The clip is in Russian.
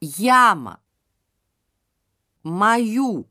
яма, мою.